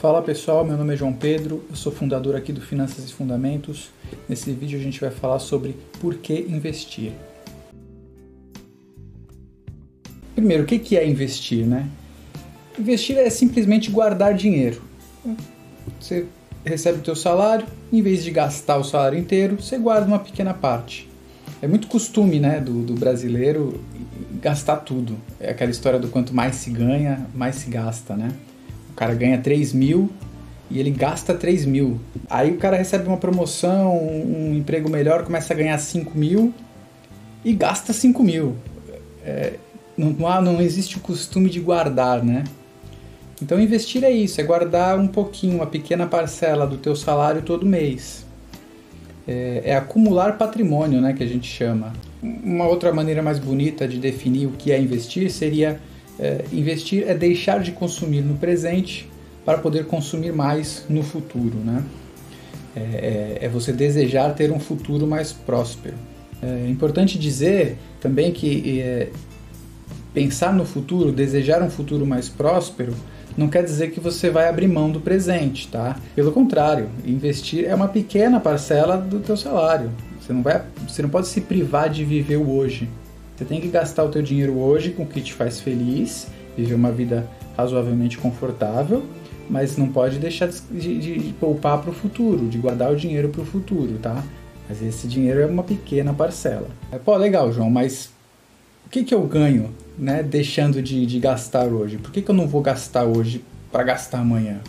Fala pessoal, meu nome é João Pedro, eu sou fundador aqui do Finanças e Fundamentos. Nesse vídeo a gente vai falar sobre por que investir. Primeiro, o que é investir, né? Investir é simplesmente guardar dinheiro. Você recebe o teu salário, em vez de gastar o salário inteiro, você guarda uma pequena parte. É muito costume né, do, do brasileiro gastar tudo. É aquela história do quanto mais se ganha, mais se gasta, né? Cara ganha 3 mil e ele gasta 3 mil. Aí o cara recebe uma promoção, um emprego melhor, começa a ganhar 5 mil e gasta 5 mil. É, não, não, existe o costume de guardar, né? Então investir é isso, é guardar um pouquinho, uma pequena parcela do teu salário todo mês. É, é, acumular patrimônio, né, que a gente chama. Uma outra maneira mais bonita de definir o que é investir seria é, investir é deixar de consumir no presente para poder consumir mais no futuro, né? É, é, é você desejar ter um futuro mais próspero. É importante dizer também que é, pensar no futuro, desejar um futuro mais próspero, não quer dizer que você vai abrir mão do presente, tá? Pelo contrário, investir é uma pequena parcela do teu salário. Você não, vai, você não pode se privar de viver o hoje. Você tem que gastar o teu dinheiro hoje com o que te faz feliz, viver uma vida razoavelmente confortável, mas não pode deixar de, de, de poupar para o futuro, de guardar o dinheiro para o futuro, tá? Mas esse dinheiro é uma pequena parcela. É, pô, legal, João, mas o que, que eu ganho, né, deixando de, de gastar hoje? Por que, que eu não vou gastar hoje para gastar amanhã?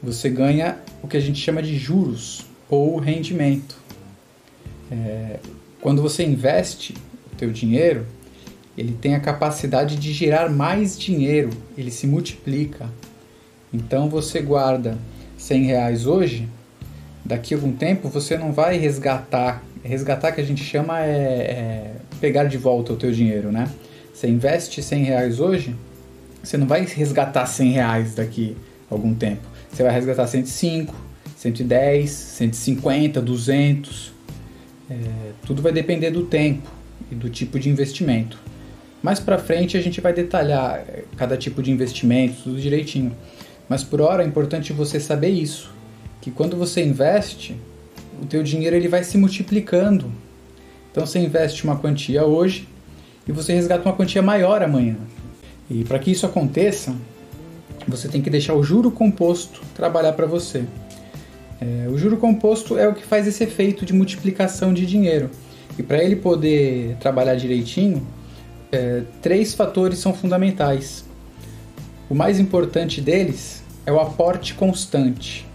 Você ganha o que a gente chama de juros ou rendimento. É, quando você investe, teu dinheiro, ele tem a capacidade de gerar mais dinheiro, ele se multiplica. Então você guarda 100 reais hoje, daqui a algum tempo você não vai resgatar. Resgatar que a gente chama é, é pegar de volta o teu dinheiro, né? Você investe 100 reais hoje, você não vai resgatar 100 reais daqui a algum tempo. Você vai resgatar 105, 110, 150, 200. É, tudo vai depender do tempo e do tipo de investimento. Mais para frente a gente vai detalhar eh, cada tipo de investimento, tudo direitinho. Mas por hora é importante você saber isso, que quando você investe, o teu dinheiro ele vai se multiplicando. Então você investe uma quantia hoje e você resgata uma quantia maior amanhã. E para que isso aconteça, você tem que deixar o juro composto trabalhar para você. É, o juro composto é o que faz esse efeito de multiplicação de dinheiro. E para ele poder trabalhar direitinho, é, três fatores são fundamentais. O mais importante deles é o aporte constante.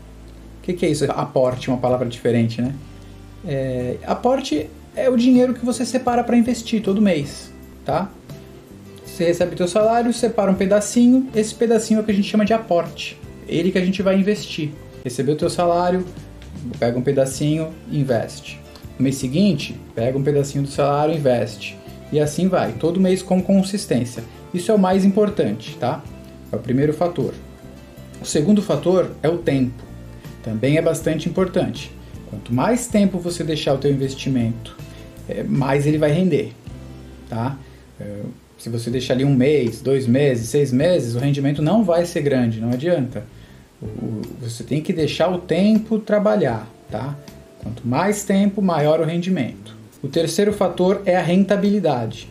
O que, que, é isso? Aporte, uma palavra diferente, né? É, aporte é o dinheiro que você separa para investir todo mês, tá? Você recebe teu salário, separa um pedacinho, esse pedacinho é o que a gente chama de aporte. Ele que a gente vai investir. Recebeu teu salário, pega um pedacinho, investe. No mês seguinte, pega um pedacinho do salário e investe. E assim vai, todo mês com consistência. Isso é o mais importante, tá? É o primeiro fator. O segundo fator é o tempo. Também é bastante importante. Quanto mais tempo você deixar o teu investimento, é, mais ele vai render, tá? É, se você deixar ali um mês, dois meses, seis meses, o rendimento não vai ser grande, não adianta. você tem que deixar o tempo trabalhar, tá? Quanto mais tempo, maior o rendimento. O terceiro fator é a rentabilidade.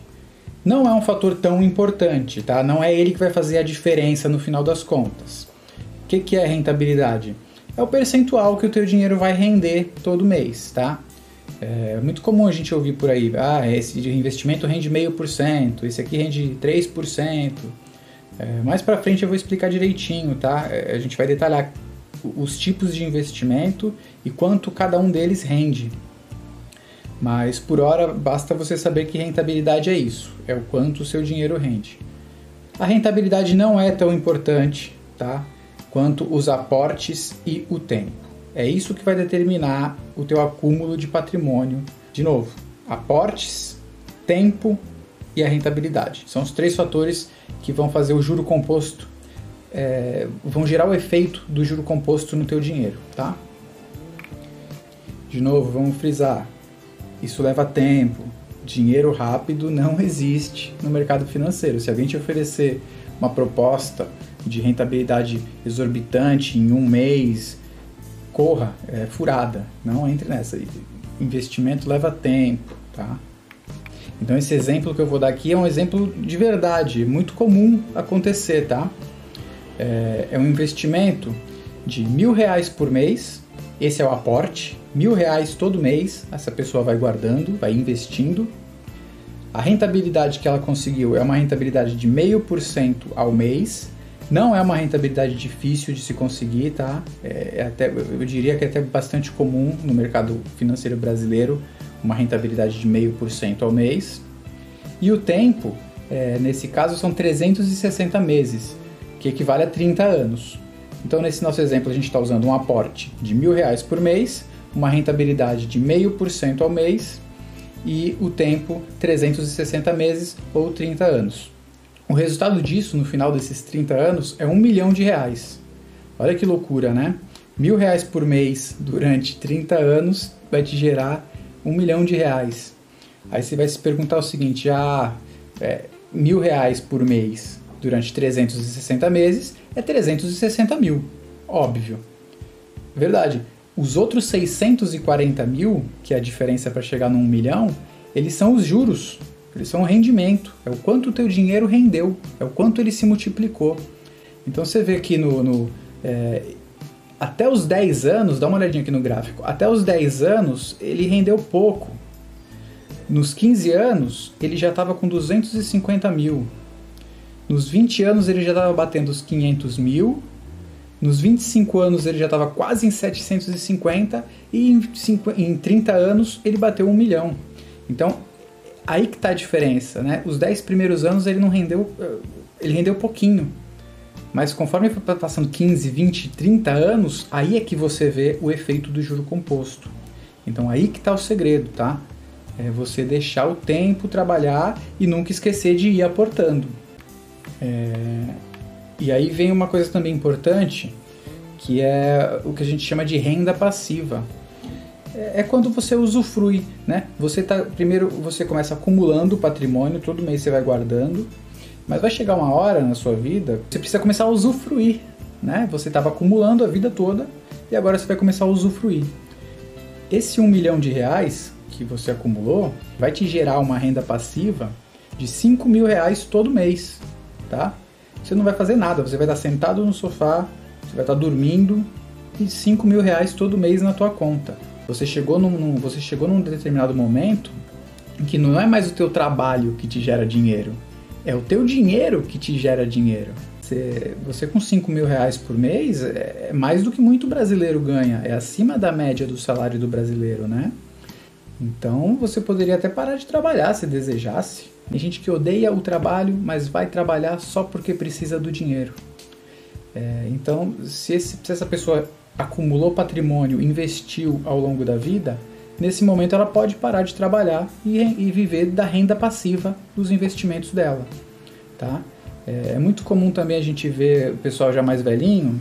Não é um fator tão importante, tá? Não é ele que vai fazer a diferença no final das contas. O que, que é rentabilidade? É o percentual que o teu dinheiro vai render todo mês, tá? É muito comum a gente ouvir por aí, ah, esse investimento rende meio por cento, esse aqui rende 3%. É, mais para frente eu vou explicar direitinho, tá? É, a gente vai detalhar os tipos de investimento e quanto cada um deles rende. Mas por hora basta você saber que rentabilidade é isso, é o quanto o seu dinheiro rende. A rentabilidade não é tão importante, tá? Quanto os aportes e o tempo. É isso que vai determinar o teu acúmulo de patrimônio. De novo, aportes, tempo e a rentabilidade. São os três fatores que vão fazer o juro composto é, vão gerar o efeito do juro composto no teu dinheiro, tá? De novo, vamos frisar. Isso leva tempo. Dinheiro rápido não existe no mercado financeiro. Se alguém te oferecer uma proposta de rentabilidade exorbitante em um mês, corra, é furada, não entre nessa. Investimento leva tempo, tá? Então esse exemplo que eu vou dar aqui é um exemplo de verdade, muito comum acontecer, tá? É, é um investimento de mil reais por mês, esse é o aporte, mil reais todo mês, essa pessoa vai guardando, vai investindo. A rentabilidade que ela conseguiu é uma rentabilidade de meio por cento ao mês, não é uma rentabilidade difícil de se conseguir, tá? É, é até, eu diria que é até bastante comum no mercado financeiro brasileiro uma rentabilidade de meio por cento ao mês. E o tempo, é, nesse caso, são 360 meses, que equivale a 30 anos. Então, nesse nosso exemplo, a gente está usando um aporte de mil reais por mês, uma rentabilidade de meio por cento ao mês e o tempo 360 meses ou 30 anos. O resultado disso, no final desses 30 anos, é um milhão de reais. Olha que loucura, né? Mil reais por mês durante 30 anos vai te gerar um milhão de reais. Aí você vai se perguntar o seguinte: ah, é, mil reais por mês durante 360 meses é 360 mil. Óbvio. Verdade. Os outros 640 mil, que é a diferença para chegar num milhão, eles são os juros eles são o rendimento, é o quanto o teu dinheiro rendeu, é o quanto ele se multiplicou. Então você vê aqui no, no é, até os 10 anos, dá uma olhadinha aqui no gráfico, até os 10 anos ele rendeu pouco. Nos 15 anos ele já estava com 250 mil. Nos 20 anos ele já estava batendo os 500 mil. Nos 25 anos ele já estava quase em 750 e em, 5, em 30 anos ele bateu um milhão. Então aí que está a diferença, né? Os 10 primeiros anos ele não rendeu, eh, ele rendeu pouquinho. Mas conforme foi passando 15, 20, 30 anos, aí é que você vê o efeito do juro composto. Então aí que está o segredo, tá? É você deixar o tempo trabalhar e nunca esquecer de ir aportando. É... E aí vem uma coisa também importante, que é o que a gente chama de renda passiva. É, é quando você usufrui, né? Você tá primeiro você começa acumulando patrimônio, todo mês você vai guardando, mas vai chegar uma hora na sua vida, você precisa começar a usufruir, né? Você estava acumulando a vida toda e agora você vai começar a usufruir. Esse um milhão de reais que você acumulou vai te gerar uma renda passiva de 5 mil reais todo mês, tá? Você não vai fazer nada, você vai estar sentado no sofá, você vai estar dormindo e 5 mil reais todo mês na tua conta. Você chegou num, você chegou num determinado momento em que não é mais o teu trabalho que te gera dinheiro, é o teu dinheiro que te gera dinheiro. Você, você com 5 mil reais por mês é, é mais do que muito brasileiro ganha, é acima da média do salário do brasileiro, né? Então você poderia até parar de trabalhar se desejasse. Tem gente que odeia o trabalho, mas vai trabalhar só porque precisa do dinheiro. É, então, se, esse, se essa pessoa acumulou patrimônio, investiu ao longo da vida, nesse momento ela pode parar de trabalhar e, e viver da renda passiva dos investimentos dela. Tá? É, é muito comum também a gente ver o pessoal já mais velhinho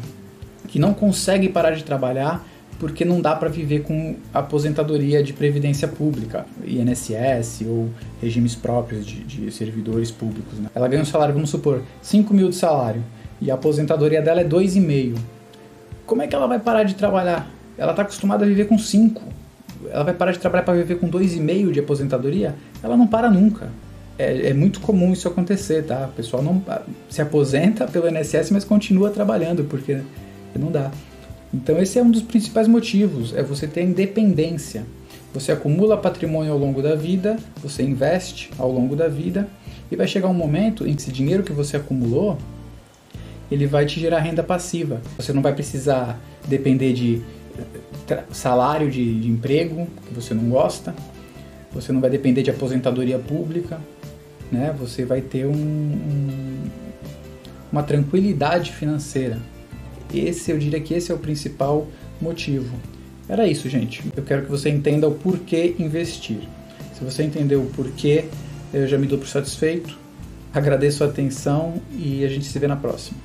que não consegue parar de trabalhar porque não dá para viver com aposentadoria de previdência pública, INSS ou regimes próprios de, de servidores públicos. Né? Ela ganha um salário, vamos supor, 5 mil de salário e a aposentadoria dela é 2,5 como é que ela vai parar de trabalhar? Ela está acostumada a viver com 5. Ela vai parar de trabalhar para viver com 2,5 de aposentadoria? Ela não para nunca. É, é, muito comum isso acontecer, tá? O pessoal não se aposenta pelo INSS, mas continua trabalhando, porque não dá. Então esse é um dos principais motivos, é você ter independência. Você acumula patrimônio ao longo da vida, você investe ao longo da vida, e vai chegar um momento em que esse dinheiro que você acumulou, ele vai te gerar renda passiva. Você não vai precisar depender de salário de, de emprego que você não gosta, você não vai depender de aposentadoria pública, né? Você vai ter um, um, uma tranquilidade financeira. Esse, eu diria que esse é o principal motivo. Era isso, gente. Eu quero que você entenda o porquê investir. Se você entendeu o porquê, eu já me dou por satisfeito. Agradeço a atenção e a gente se vê na próxima.